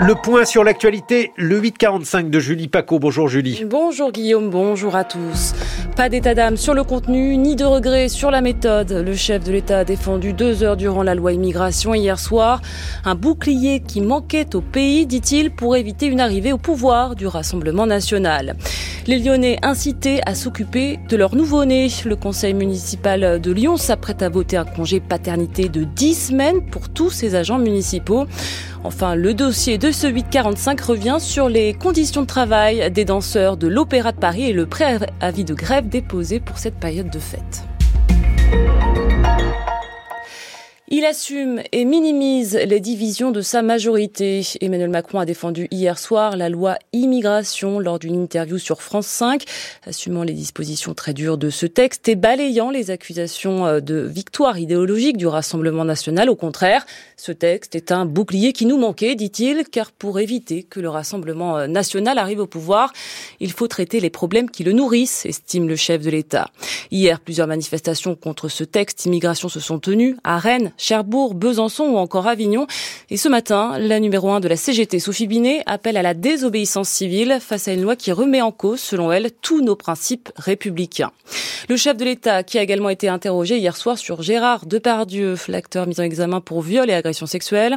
Le point sur l'actualité, le 845 de Julie Paco. Bonjour Julie. Bonjour Guillaume, bonjour à tous. Pas d'état d'âme sur le contenu, ni de regret sur la méthode. Le chef de l'État a défendu deux heures durant la loi immigration hier soir. Un bouclier qui manquait au pays, dit-il, pour éviter une arrivée au pouvoir du Rassemblement national. Les Lyonnais incités à s'occuper de leur nouveau-né. Le conseil municipal de Lyon s'apprête à voter un congé paternité de 10 semaines pour tous ses agents municipaux. Enfin, le dossier de ce 845 revient sur les conditions de travail des danseurs de l'Opéra de Paris et le préavis de grève déposé pour cette période de fête. Il assume et minimise les divisions de sa majorité. Emmanuel Macron a défendu hier soir la loi immigration lors d'une interview sur France 5, assumant les dispositions très dures de ce texte et balayant les accusations euh, de victoire idéologique du Rassemblement national. Au contraire, ce texte est un bouclier qui nous manquait, dit-il, car pour éviter que le Rassemblement euh, national arrive au pouvoir, il faut traiter les problèmes qui le nourrissent, estime le chef de l'État. Hier, plusieurs manifestations contre ce texte immigration se sont tenues à Rennes, Cherbourg, Besançon ou encore Avignon. Et ce matin, la numéro 1 de la CGT, Sophie Binet, appelle à la désobéissance civile face à une loi qui remet en cause, selon elle, tous nos principes républicains. Le chef de l'État, qui a également été interrogé hier soir sur Gérard Depardieu, l'acteur mis en examen pour viol et agression sexuelle.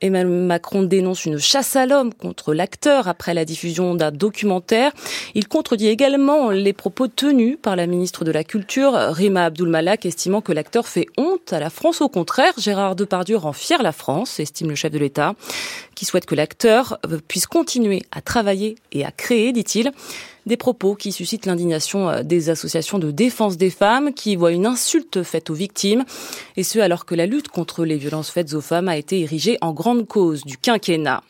Emmanuel Macron dénonce une chasse à l'homme contre l'acteur après la diffusion d'un documentaire. Il contredit également les propos tenus par la ministre de la Culture, Rima Abdul-Malak, estimant que l'acteur fait honte à la France au contraire, Gérard Depardieu rend fier la France, estime le chef de l'État, qui souhaite que l'acteur puisse continuer à travailler et à créer, dit-il. Des propos qui suscitent l'indignation euh, des associations de défense des femmes qui voient une insulte faite aux victimes, et ce alors que la lutte contre les violences faites aux femmes a été érigée en grande cause du quinquennat.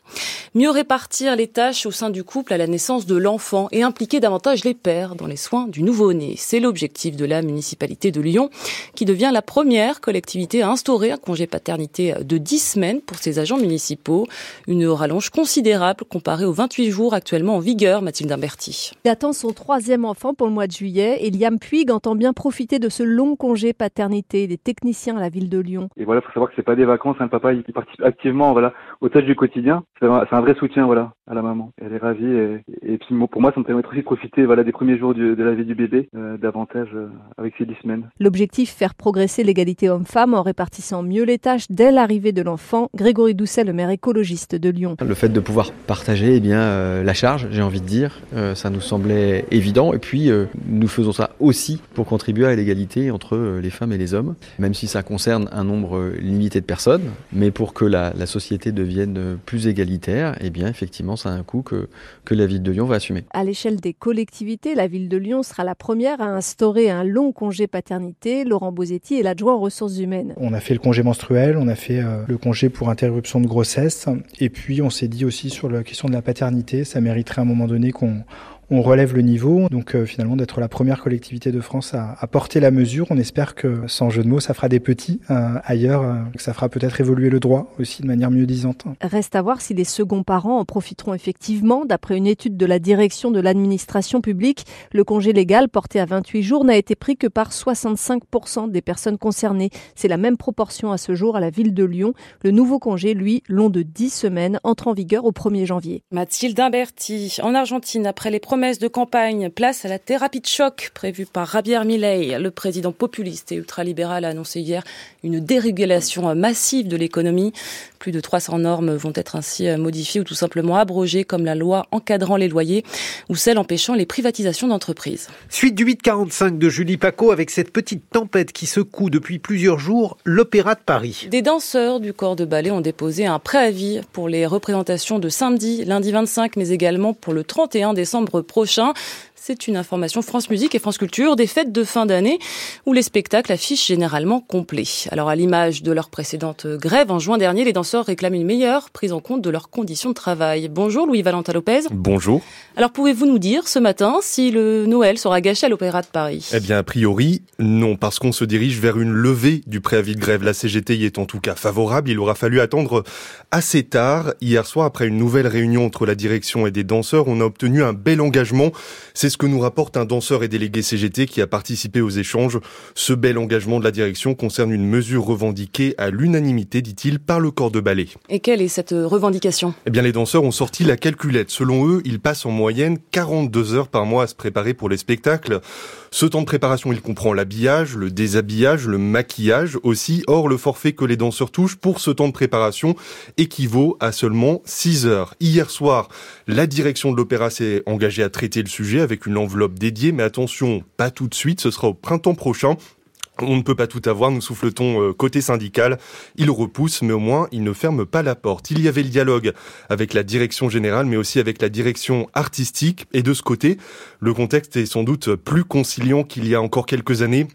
Mieux répartir les tâches au sein du couple à la naissance de l'enfant et impliquer davantage les pères dans les soins du nouveau-né. C'est l'objectif de la municipalité de Lyon, qui devient la première collectivité à instaurer un congé paternité de 10 semaines pour ses agents municipaux. Une rallonge considérable comparée aux 28 jours actuellement en vigueur, Mathilde Imberti. Il attend son troisième enfant pour le mois de juillet et Liam Puig entend bien profiter de ce long congé paternité des techniciens à la ville de Lyon. Et voilà, faut savoir que c'est pas des vacances, un papa il participe activement voilà aux tâches du quotidien. C'est un, vrai soutien voilà à la maman. Elle est ravie et, et puis pour moi ça me permet aussi de profiter voilà des premiers jours de la vie du bébé euh, davantage euh, avec ces dix semaines. L'objectif faire progresser l'égalité homme-femme en répartissant mieux les tâches dès l'arrivée de l'enfant. Grégory Doucet, le maire écologiste de Lyon. Le fait de pouvoir partager eh bien euh, la charge, j'ai envie de dire, ça nous semblait évident. Et puis, euh, nous faisons ça aussi pour contribuer à l'égalité entre les femmes et les hommes, même si ça concerne un nombre limité de personnes. Mais pour que la, la société devienne plus égalitaire, eh bien, effectivement, ça a un coût que, que la ville de Lyon va assumer. À l'échelle des collectivités, la ville de Lyon sera la première à instaurer un long congé paternité. Laurent Bosetti est l'adjoint aux ressources humaines. On a fait le congé menstruel, on a fait le congé pour interruption de grossesse. Et puis, on s'est dit aussi sur la question de la paternité, ça mériterait à un moment donné qu'on on relève le niveau. Donc euh, finalement d'être la première collectivité de France à, à, porter la mesure. On espère que sans jeu de mots, ça fera des petits euh, ailleurs, euh, que ça fera peut-être évoluer le droit aussi de manière mieux disante. Reste à voir si les seconds parents en profiteront effectivement. D'après une étude de la direction de l'administration publique, le congé légal porté à 28 jours n'a été pris que par 65% des personnes concernées. C'est la même proportion à ce jour à la ville de Lyon. Le nouveau congé, lui, long de 10 semaines, entre en vigueur au 1er janvier. Mathilde Imberti, en Argentine, après les premiers promesse de campagne, place à la thérapie de choc prévue par Javier Milei. Le président populiste et ultralibéral a annoncé hier une dérégulation massive de l'économie. Plus de 300 normes vont être ainsi modifiées ou tout simplement abrogées, comme la loi encadrant les loyers ou celle empêchant les privatisations d'entreprises. Suite du 845 de Julie Paco avec cette petite tempête qui secoue depuis plusieurs jours l'Opéra de Paris. Des danseurs du corps de ballet ont déposé un préavis pour les représentations de samedi, lundi 25, mais également pour le 31 décembre prochain. C'est une information France Musique et France Culture des fêtes de fin d'année où les spectacles affichent généralement complets. Alors à l'image de leur précédente grève en juin dernier, les danseurs réclament une meilleure prise en compte de leurs conditions de travail. Bonjour Louis-Valentin Lopez. Bonjour. Alors pouvez-vous nous dire ce matin si le Noël sera gâché à l'Opéra de Paris? Eh bien a priori non parce qu'on se dirige vers une levée du préavis de grève. La CGT y est en tout cas favorable. Il aura fallu attendre assez tard. Hier soir après une nouvelle réunion entre la direction et des danseurs, on a obtenu un bel engagement. C'est C'est ce que nous rapporte un danseur et délégué CGT qui a participé aux échanges. Ce bel engagement de la direction concerne une mesure revendiquée à l'unanimité, dit-il, par le corps de ballet. Et quelle est cette revendication? Eh bien, les danseurs ont sorti la calculette. Selon eux, ils passent en moyenne 42 heures par mois à se préparer pour les spectacles. Ce temps de préparation, il comprend l'habillage, le déshabillage, le maquillage aussi. Or, le forfait que les danseurs touchent pour ce temps de préparation équivaut à seulement 6 heures. Hier soir, la direction de l'opéra s'est engagée à traiter le sujet avec une enveloppe dédiée, mais attention, pas tout de suite, ce sera au printemps prochain. On ne peut pas tout avoir, nous souffletons euh, côté syndical. Il repousse, mais au moins il ne ferme pas la porte. Il y avait le dialogue avec la direction générale, mais aussi avec la direction artistique. Et de ce côté, le contexte est sans doute plus conciliant qu'il y a encore quelques années.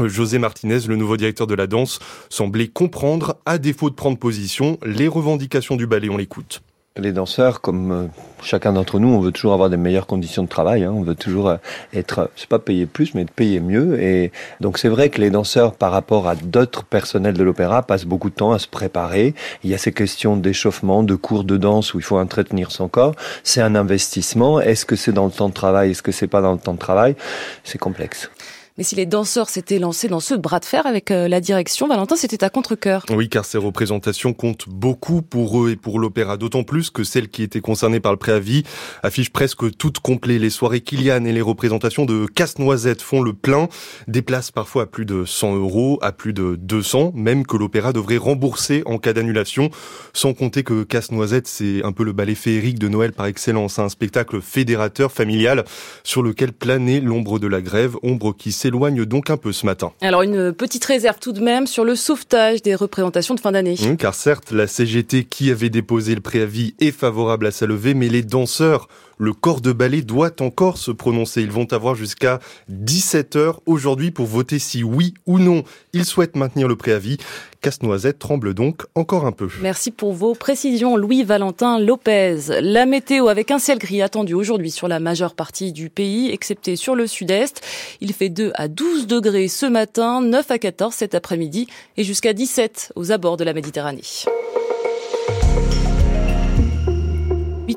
Euh, José Martinez, le nouveau directeur de la danse, semblait comprendre, à défaut de prendre position, les revendications du ballet. On l'écoute. Les danseurs, comme euh, chacun d'entre nous, on veut toujours avoir des meilleures conditions de travail. Hein. On veut toujours euh, être, c'est pas payer plus, mais payé mieux. Et donc c'est vrai que les danseurs, par rapport à d'autres personnels de l'opéra, passent beaucoup de temps à se préparer. Il y a ces questions d'échauffement, de cours de danse où il faut entretenir son corps. C'est un investissement. Est-ce que c'est dans le temps de travail? Est-ce que c'est pas dans le temps de travail? C'est complexe. Mais si les danseurs s'étaient lancés dans ce bras de fer avec euh, la direction, Valentin, c'était à contre-cœur. Oui, car ces représentations comptent beaucoup pour eux et pour l'opéra, d'autant plus que celles qui étaient concernées par le préavis affichent presque toutes complètes. Les soirées Kilian et les représentations de Casse-Noisette font le plein, des places parfois à plus de 100 euros, à plus de 200, même que l'opéra devrait rembourser en cas d'annulation. Sans compter que Casse-Noisette, c'est un peu le ballet féerique de Noël par excellence, un spectacle fédérateur, familial, sur lequel planait l'ombre de la grève, ombre qui s'est s'éloigne donc un peu ce matin. Alors une petite réserve tout de même sur le sauvetage des représentations de fin d'année. Mmh, car certes, la CGT qui avait déposé le préavis est favorable à sa levée, mais les danseurs le corps de ballet doit encore se prononcer. Ils vont avoir jusqu'à 17 heures aujourd'hui pour voter si oui ou non ils souhaitent maintenir le préavis. Casse-Noisette tremble donc encore un peu. Merci pour vos précisions, Louis-Valentin Lopez. La météo avec un ciel gris attendu aujourd'hui sur la majeure partie du pays, excepté sur le sud-est. Il fait 2 à 12 degrés ce matin, 9 à 14 cet après-midi et jusqu'à 17 aux abords de la Méditerranée.